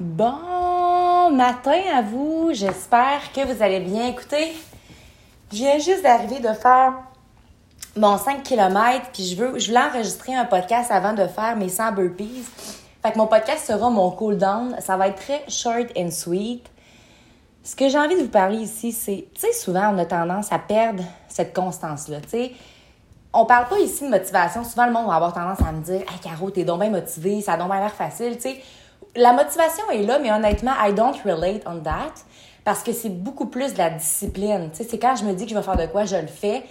Bon matin à vous, j'espère que vous allez bien. Écoutez, je viens juste d'arriver de faire mon 5 km, puis je, veux, je voulais enregistrer un podcast avant de faire mes 100 burpees. Fait que mon podcast sera mon cool down. Ça va être très short and sweet. Ce que j'ai envie de vous parler ici, c'est, tu sais, souvent on a tendance à perdre cette constance-là. Tu sais, on parle pas ici de motivation. Souvent, le monde va avoir tendance à me dire Hey, Caro, t'es donc bien motivée, ça a donc bien l'air facile. Tu sais, la motivation est là, mais honnêtement, I don't relate on that parce que c'est beaucoup plus de la discipline. C'est quand je me dis que je vais faire de quoi, je le fais.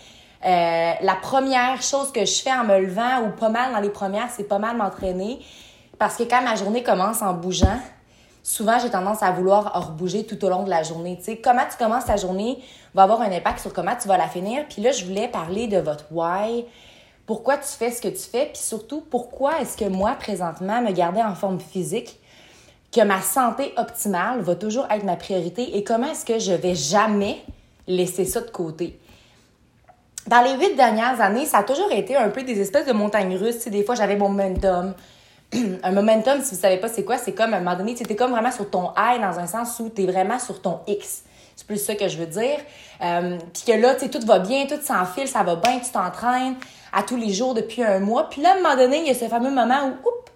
Euh, la première chose que je fais en me levant, ou pas mal dans les premières, c'est pas mal m'entraîner. Parce que quand ma journée commence en bougeant, souvent j'ai tendance à vouloir rebouger tout au long de la journée. Comment tu commences ta journée va avoir un impact sur comment tu vas la finir. Puis là, je voulais parler de votre why. Pourquoi tu fais ce que tu fais, puis surtout, pourquoi est-ce que moi, présentement, me garder en forme physique, que ma santé optimale va toujours être ma priorité et comment est-ce que je vais jamais laisser ça de côté? Dans les huit dernières années, ça a toujours été un peu des espèces de montagnes russes. des fois, j'avais mon momentum. un momentum, si vous savez pas c'est quoi, c'est comme à un moment donné, tu comme vraiment sur ton high dans un sens où tu es vraiment sur ton X. C'est plus ça que je veux dire. Euh, puis que là, tu sais, tout va bien, tout s'enfile, ça va bien, tu t'entraînes à tous les jours depuis un mois. Puis là, à un moment donné, il y a ce fameux moment où, oups,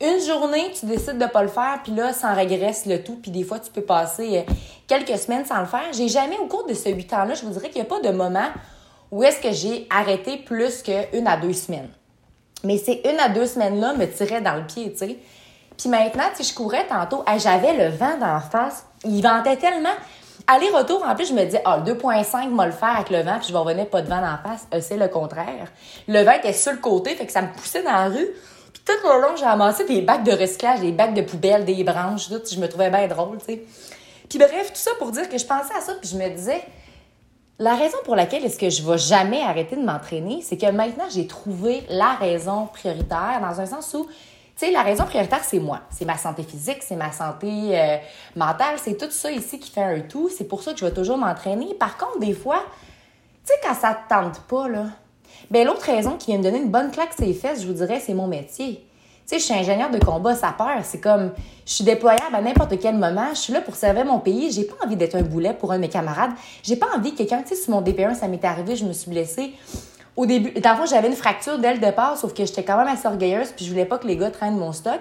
une journée, tu décides de pas le faire, puis là, ça régresse le tout, puis des fois, tu peux passer euh, quelques semaines sans le faire. J'ai jamais, au cours de ce huit ans-là, je vous dirais qu'il n'y a pas de moment où est-ce que j'ai arrêté plus qu'une à deux semaines. Mais ces une à deux semaines-là me tiraient dans le pied, tu sais. Puis maintenant, sais, je courais tantôt, j'avais le vent la face. Il ventait tellement. Aller-retour, en plus, je me disais, ah, 2.5, moi le faire avec le vent, puis je vais revenir pas de vent la face. Euh, c'est le contraire. Le vent était sur le côté, fait que ça me poussait dans la rue tout le long, j'ai ramassé des bacs de recyclage, des bacs de poubelle, des branches, tout. Je me trouvais bien drôle, tu sais. Puis bref, tout ça pour dire que je pensais à ça, puis je me disais, la raison pour laquelle est-ce que je vais jamais arrêter de m'entraîner, c'est que maintenant, j'ai trouvé la raison prioritaire, dans un sens où, tu la raison prioritaire, c'est moi. C'est ma santé physique, c'est ma santé euh, mentale, c'est tout ça ici qui fait un tout. C'est pour ça que je vais toujours m'entraîner. Par contre, des fois, tu sais, quand ça te tente pas, là, ben l'autre raison qui vient me donner une bonne claque ses fesses, je vous dirais, c'est mon métier. Tu sais, je suis ingénieur de combat, ça peur. C'est comme, je suis déployable à n'importe quel moment. Je suis là pour servir mon pays. J'ai pas envie d'être un boulet pour un de mes camarades. J'ai pas envie que quelqu'un, tu sur mon DP1, ça m'est arrivé, je me suis blessée. Au début, d'abord, j'avais une fracture dès le départ, sauf que j'étais quand même assez orgueilleuse, puis je voulais pas que les gars traînent mon stock.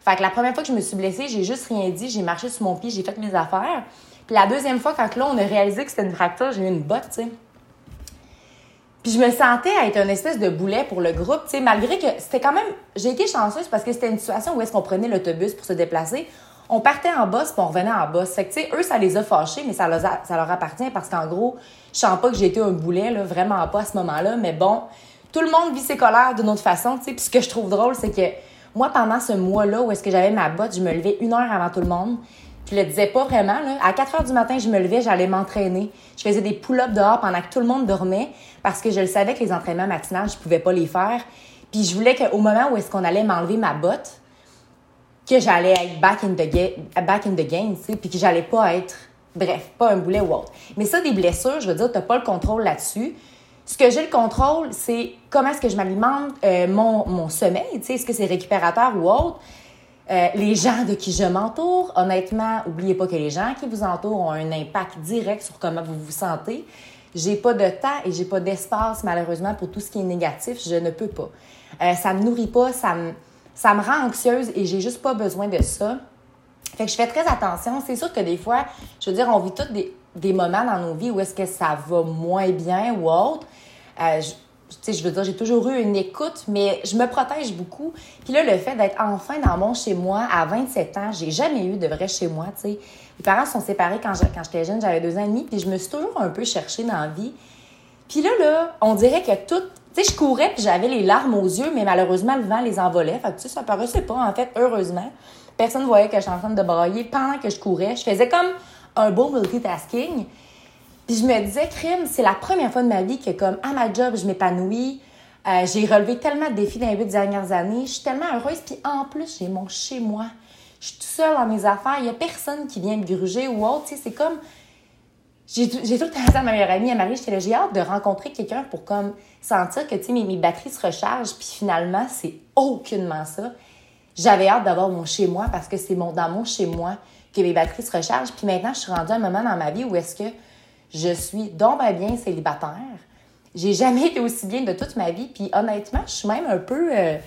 Fait que la première fois que je me suis blessée, j'ai juste rien dit, j'ai marché sur mon pied, j'ai fait mes affaires. Puis la deuxième fois, quand là, on a réalisé que c'était une fracture, j'ai eu une botte, tu sais. Puis je me sentais être une espèce de boulet pour le groupe, tu sais, malgré que c'était quand même. J'ai été chanceuse parce que c'était une situation où est-ce qu'on prenait l'autobus pour se déplacer. On partait en boss, puis on revenait en boss. Fait que, tu sais, eux, ça les a fâchés, mais ça, leur appartient parce qu'en gros, je sens pas que j'ai été un boulet, là, vraiment pas à ce moment-là. Mais bon, tout le monde vit ses colères d'une autre façon, tu sais. Puis ce que je trouve drôle, c'est que moi, pendant ce mois-là où est-ce que j'avais ma botte, je me levais une heure avant tout le monde. Je le disais pas vraiment. Là. À 4 heures du matin, je me levais, j'allais m'entraîner. Je faisais des pull-ups dehors pendant que tout le monde dormait parce que je le savais que les entraînements matinales, je pouvais pas les faire. Puis je voulais qu'au moment où est-ce qu'on allait m'enlever ma botte, que j'allais être back in the, game, back in the game, tu sais, puis que j'allais pas être, bref, pas un boulet ou autre. Mais ça, des blessures, je veux dire, t'as pas le contrôle là-dessus. Ce que j'ai le contrôle, c'est comment est-ce que je m'alimente, euh, mon, mon sommeil, tu sais, est-ce que c'est récupérateur ou autre. Euh, les gens de qui je m'entoure, honnêtement, oubliez pas que les gens qui vous entourent ont un impact direct sur comment vous vous sentez. J'ai pas de temps et j'ai pas d'espace, malheureusement, pour tout ce qui est négatif. Je ne peux pas. Euh, ça me nourrit pas, ça me, ça me rend anxieuse et j'ai juste pas besoin de ça. Fait que je fais très attention. C'est sûr que des fois, je veux dire, on vit tous des, des moments dans nos vies où est-ce que ça va moins bien ou autre. Euh, tu sais, je veux dire, j'ai toujours eu une écoute, mais je me protège beaucoup. Puis là, le fait d'être enfin dans mon chez moi à 27 ans, j'ai jamais eu de vrai chez moi, tu sais. Mes parents sont séparés quand j'étais jeune, j'avais deux ans et demi, puis je me suis toujours un peu cherchée dans la vie. Puis là, là, on dirait que tout... Je courais, puis j'avais les larmes aux yeux, mais malheureusement, le vent les envolait. Fait que, tu sais, ça paraissait pas, en fait, heureusement. Personne ne voyait que j'étais en train de brailler pendant que je courais. Je faisais comme un beau multitasking. Puis je me disais, crime, c'est la première fois de ma vie que, comme, à ma job, je m'épanouis. Euh, j'ai relevé tellement de défis dans les huit dernières années. Je suis tellement heureuse. Puis en plus, j'ai mon chez moi. Je suis toute seule dans mes affaires. Il n'y a personne qui vient me gruger ou autre. C'est comme. J'ai tout le temps à ma meilleure amie, à Marie, j'étais là, j'ai hâte de rencontrer quelqu'un pour comme sentir que, tu sais, mes, mes batteries se rechargent. Puis finalement, c'est aucunement ça j'avais hâte d'avoir mon chez-moi parce que c'est mon, dans mon chez-moi que mes batteries se rechargent. Puis maintenant, je suis rendue à un moment dans ma vie où est-ce que je suis donc bien célibataire. J'ai jamais été aussi bien de toute ma vie. Puis honnêtement, je suis même un peu. Euh,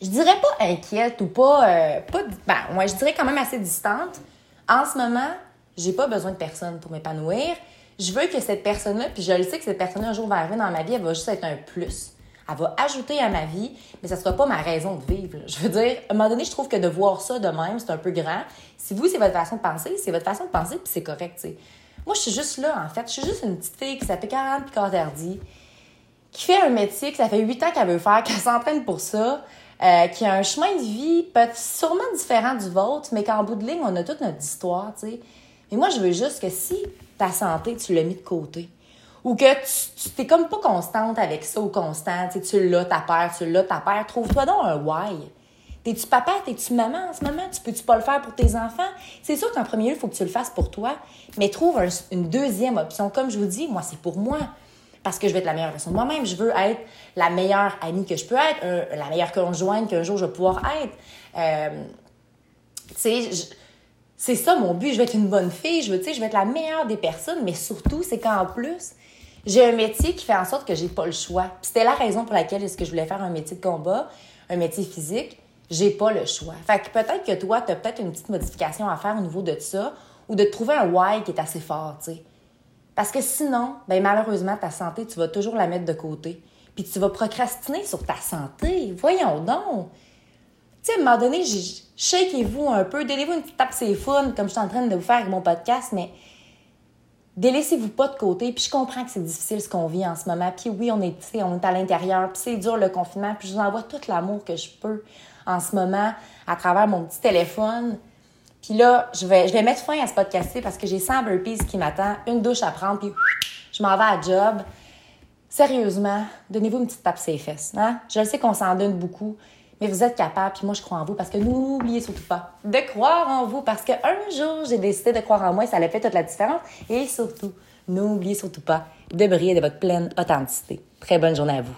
je dirais pas inquiète ou pas. Euh, pas ben, ouais, je dirais quand même assez distante. En ce moment, j'ai pas besoin de personne pour m'épanouir. Je veux que cette personne-là, puis je le sais que cette personne-là, un jour va arriver dans ma vie, elle va juste être un plus. Elle va ajouter à ma vie, mais ça sera pas ma raison de vivre. Je veux dire, à un moment donné, je trouve que de voir ça de même, c'est un peu grand. Si vous, c'est votre façon de penser, c'est votre façon de penser, puis c'est correct, tu sais. Moi, je suis juste là, en fait. Je suis juste une petite fille qui s'appelle 40 Picardardi, qui fait un métier que ça fait huit ans qu'elle veut faire, qu'elle s'entraîne pour ça, euh, qui a un chemin de vie peut-être sûrement différent du vôtre, mais qu'en bout de ligne, on a toute notre histoire, tu sais. Mais moi, je veux juste que si ta santé, tu l'as mis de côté, ou que tu t'es comme pas constante avec ça ou constant, tu, tu l'as ta père, tu l'as ta père, trouve-toi donc un why. T'es-tu papa, t'es-tu maman en ce moment? Tu peux-tu pas le faire pour tes enfants? C'est sûr qu'en premier lieu, il faut que tu le fasses pour toi, mais trouve une deuxième option. Comme je vous dis, moi, c'est pour moi. Parce que je veux être la meilleure version de moi-même. Je veux être la meilleure amie que je peux être, la meilleure conjointe qu'un jour je vais pouvoir être. Euh, tu sais, c'est ça mon but. Je veux être une bonne fille. Je veux, je veux être la meilleure des personnes, mais surtout, c'est qu'en plus, j'ai un métier qui fait en sorte que j'ai pas le choix. C'était la raison pour laquelle est-ce que je voulais faire un métier de combat, un métier physique. J'ai pas le choix. Fait que peut-être que toi, tu as peut-être une petite modification à faire au niveau de ça ou de trouver un why qui est assez fort, tu sais. Parce que sinon, ben malheureusement, ta santé, tu vas toujours la mettre de côté. Puis tu vas procrastiner sur ta santé. Voyons donc. Sais, à un moment donné, shakez-vous un peu, donnez-vous une petite tape c'est fun, comme je suis en train de vous faire avec mon podcast, mais délaissez-vous pas de côté. Puis je comprends que c'est difficile ce qu'on vit en ce moment. Puis oui, on est, on est à l'intérieur, puis c'est dur le confinement. Puis je vous envoie tout l'amour que je peux en ce moment à travers mon petit téléphone. Puis là, je vais, je vais mettre fin à ce podcast parce que j'ai 100 burpees qui m'attend, une douche à prendre, puis je m'en vais à job. Sérieusement, donnez-vous une petite tape sur fesses. Hein? Je sais qu'on s'en donne beaucoup, mais vous êtes capable, puis moi, je crois en vous parce que n'oubliez surtout pas de croire en vous parce qu'un jour, j'ai décidé de croire en moi et ça allait fait toute la différence. Et surtout, n'oubliez surtout pas de briller de votre pleine authenticité. Très bonne journée à vous.